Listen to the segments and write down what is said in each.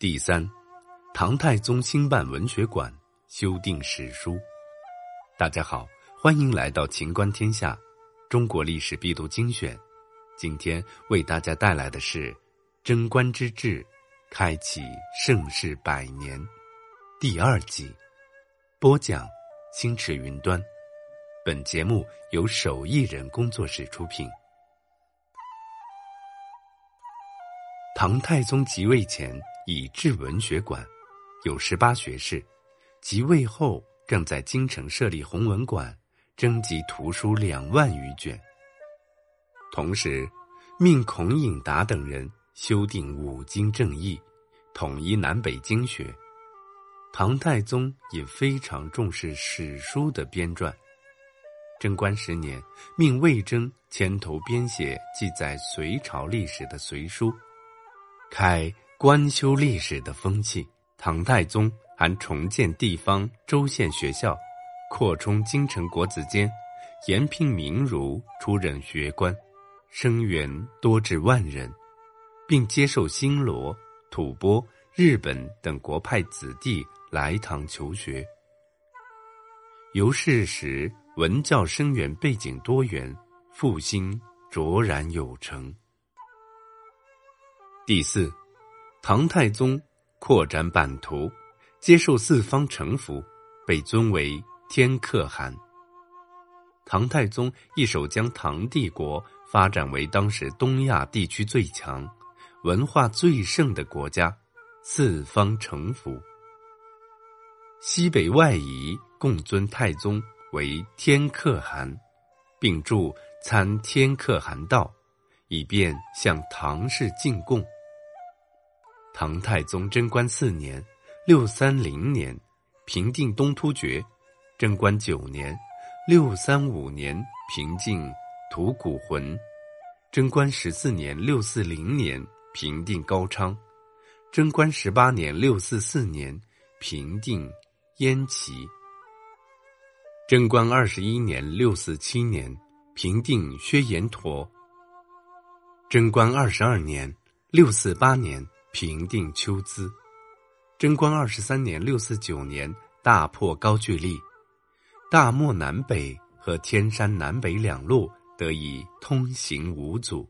第三，唐太宗兴办文学馆，修订史书。大家好，欢迎来到秦观天下，中国历史必读精选。今天为大家带来的是贞观之治，开启盛世百年第二集。播讲：星驰云端。本节目由手艺人工作室出品。唐太宗即位前以置文学馆，有十八学士；即位后更在京城设立弘文馆，征集图书两万余卷。同时，命孔颖达等人修订五经正义，统一南北经学。唐太宗也非常重视史书的编撰。贞观十年，命魏征牵头编写记载隋朝历史的隋书，开官修历史的风气。唐太宗还重建地方州县学校，扩充京城国子监，延聘名儒出任学官，生源多至万人，并接受新罗、吐蕃、日本等国派子弟来唐求学。由是时。文教生源背景多元，复兴卓然有成。第四，唐太宗扩展版图，接受四方臣服，被尊为天可汗。唐太宗一手将唐帝国发展为当时东亚地区最强、文化最盛的国家，四方臣服，西北外夷共尊太宗。为天可汗，并著参天可汗道，以便向唐氏进贡。唐太宗贞观四年（六三零年）平定东突厥，贞观九年（六三五年）平定吐谷浑，贞观十四年（六四零年）平定高昌，贞观十八年（六四四年）平定燕齐。贞观二十一年（六四七年）平定薛延陀。贞观二十二年（六四八年）平定丘兹。贞观二十三年（六四九年）大破高句丽，大漠南北和天山南北两路得以通行无阻，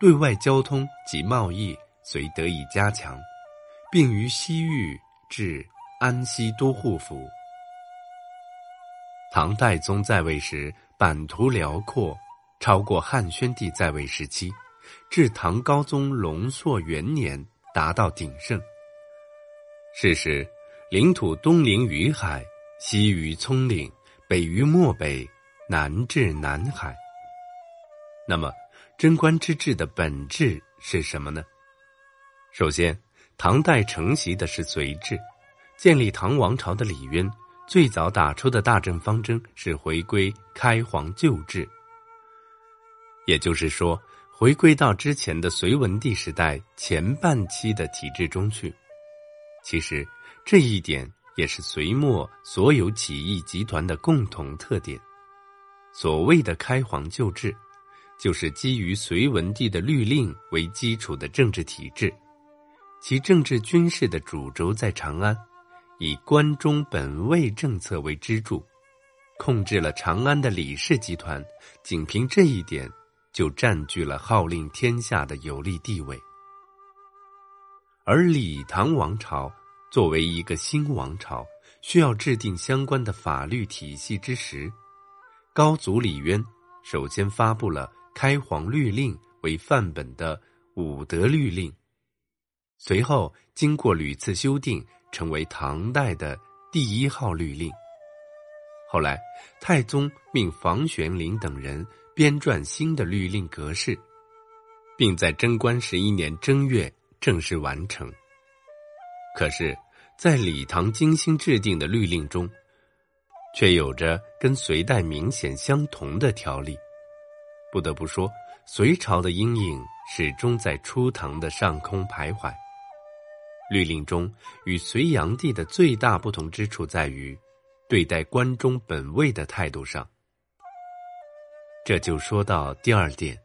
对外交通及贸易遂得以加强，并于西域至安西都护府。唐太宗在位时，版图辽阔，超过汉宣帝在位时期。至唐高宗龙朔元年，达到鼎盛。是时，领土东临于海，西于葱岭，北于漠北，南至南海。那么，贞观之治的本质是什么呢？首先，唐代承袭的是隋制，建立唐王朝的李渊。最早打出的大政方针是回归开皇旧制，也就是说，回归到之前的隋文帝时代前半期的体制中去。其实，这一点也是隋末所有起义集团的共同特点。所谓的开皇旧制，就是基于隋文帝的律令为基础的政治体制，其政治军事的主轴在长安。以关中本位政策为支柱，控制了长安的李氏集团，仅凭这一点就占据了号令天下的有利地位。而李唐王朝作为一个新王朝，需要制定相关的法律体系之时，高祖李渊首先发布了开皇律令为范本的武德律令，随后经过屡次修订。成为唐代的第一号律令。后来，太宗命房玄龄等人编撰新的律令格式，并在贞观十一年正月正式完成。可是，在李唐精心制定的律令中，却有着跟隋代明显相同的条例。不得不说，隋朝的阴影始终在初唐的上空徘徊。律令中与隋炀帝的最大不同之处在于，对待关中本位的态度上。这就说到第二点，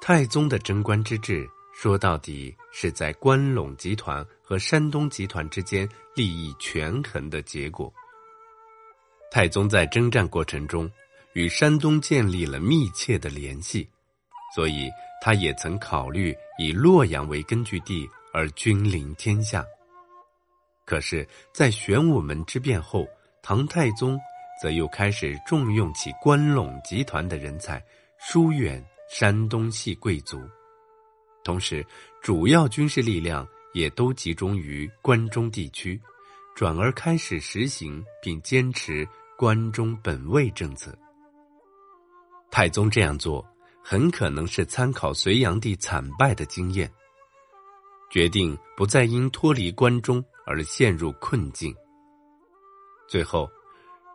太宗的贞观之治说到底是在关陇集团和山东集团之间利益权衡的结果。太宗在征战过程中与山东建立了密切的联系，所以他也曾考虑以洛阳为根据地而君临天下。可是，在玄武门之变后，唐太宗则又开始重用起关陇集团的人才，疏远山东系贵族。同时，主要军事力量也都集中于关中地区，转而开始实行并坚持关中本位政策。太宗这样做，很可能是参考隋炀帝惨败的经验，决定不再因脱离关中而陷入困境。最后，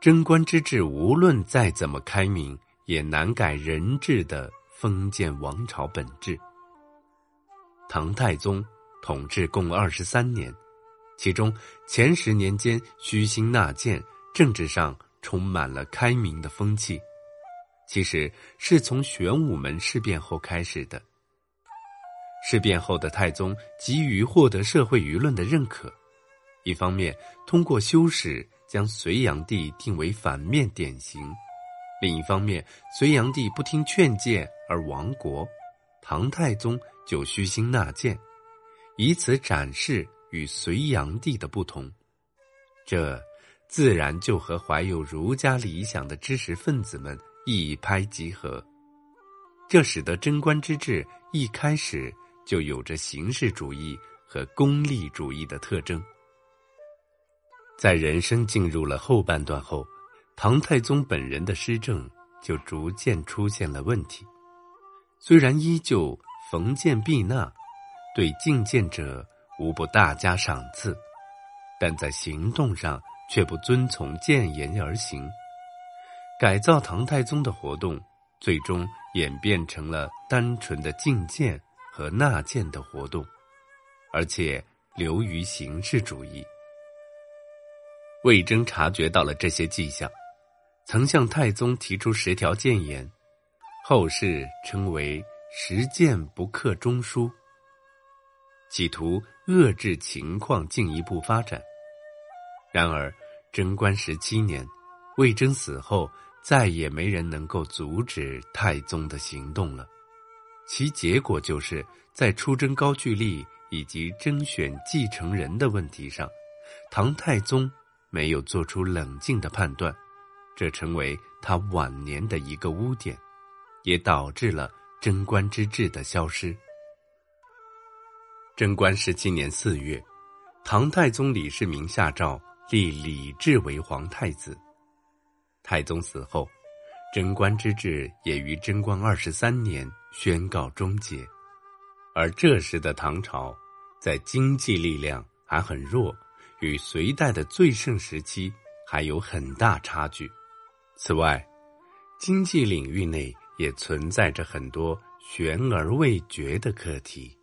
贞观之治无论再怎么开明，也难改人治的封建王朝本质。唐太宗统治共二十三年，其中前十年间虚心纳谏，政治上充满了开明的风气。其实是从玄武门事变后开始的。事变后的太宗急于获得社会舆论的认可，一方面通过修史将隋炀帝定为反面典型，另一方面隋炀帝不听劝谏而亡国。唐太宗就虚心纳谏，以此展示与隋炀帝的不同，这自然就和怀有儒家理想的知识分子们一拍即合。这使得贞观之治一开始就有着形式主义和功利主义的特征。在人生进入了后半段后，唐太宗本人的施政就逐渐出现了问题。虽然依旧逢谏必纳，对进谏者无不大加赏赐，但在行动上却不遵从谏言而行。改造唐太宗的活动，最终演变成了单纯的进谏和纳谏的活动，而且流于形式主义。魏征察觉到了这些迹象，曾向太宗提出十条谏言。后世称为“实践不克中书”，企图遏制情况进一步发展。然而，贞观十七年，魏征死后，再也没人能够阻止太宗的行动了。其结果就是，在出征高句丽以及征选继承人的问题上，唐太宗没有做出冷静的判断，这成为他晚年的一个污点。也导致了贞观之治的消失。贞观十七年四月，唐太宗李世民下诏立李治为皇太子。太宗死后，贞观之治也于贞观二十三年宣告终结。而这时的唐朝，在经济力量还很弱，与隋代的最盛时期还有很大差距。此外，经济领域内。也存在着很多悬而未决的课题。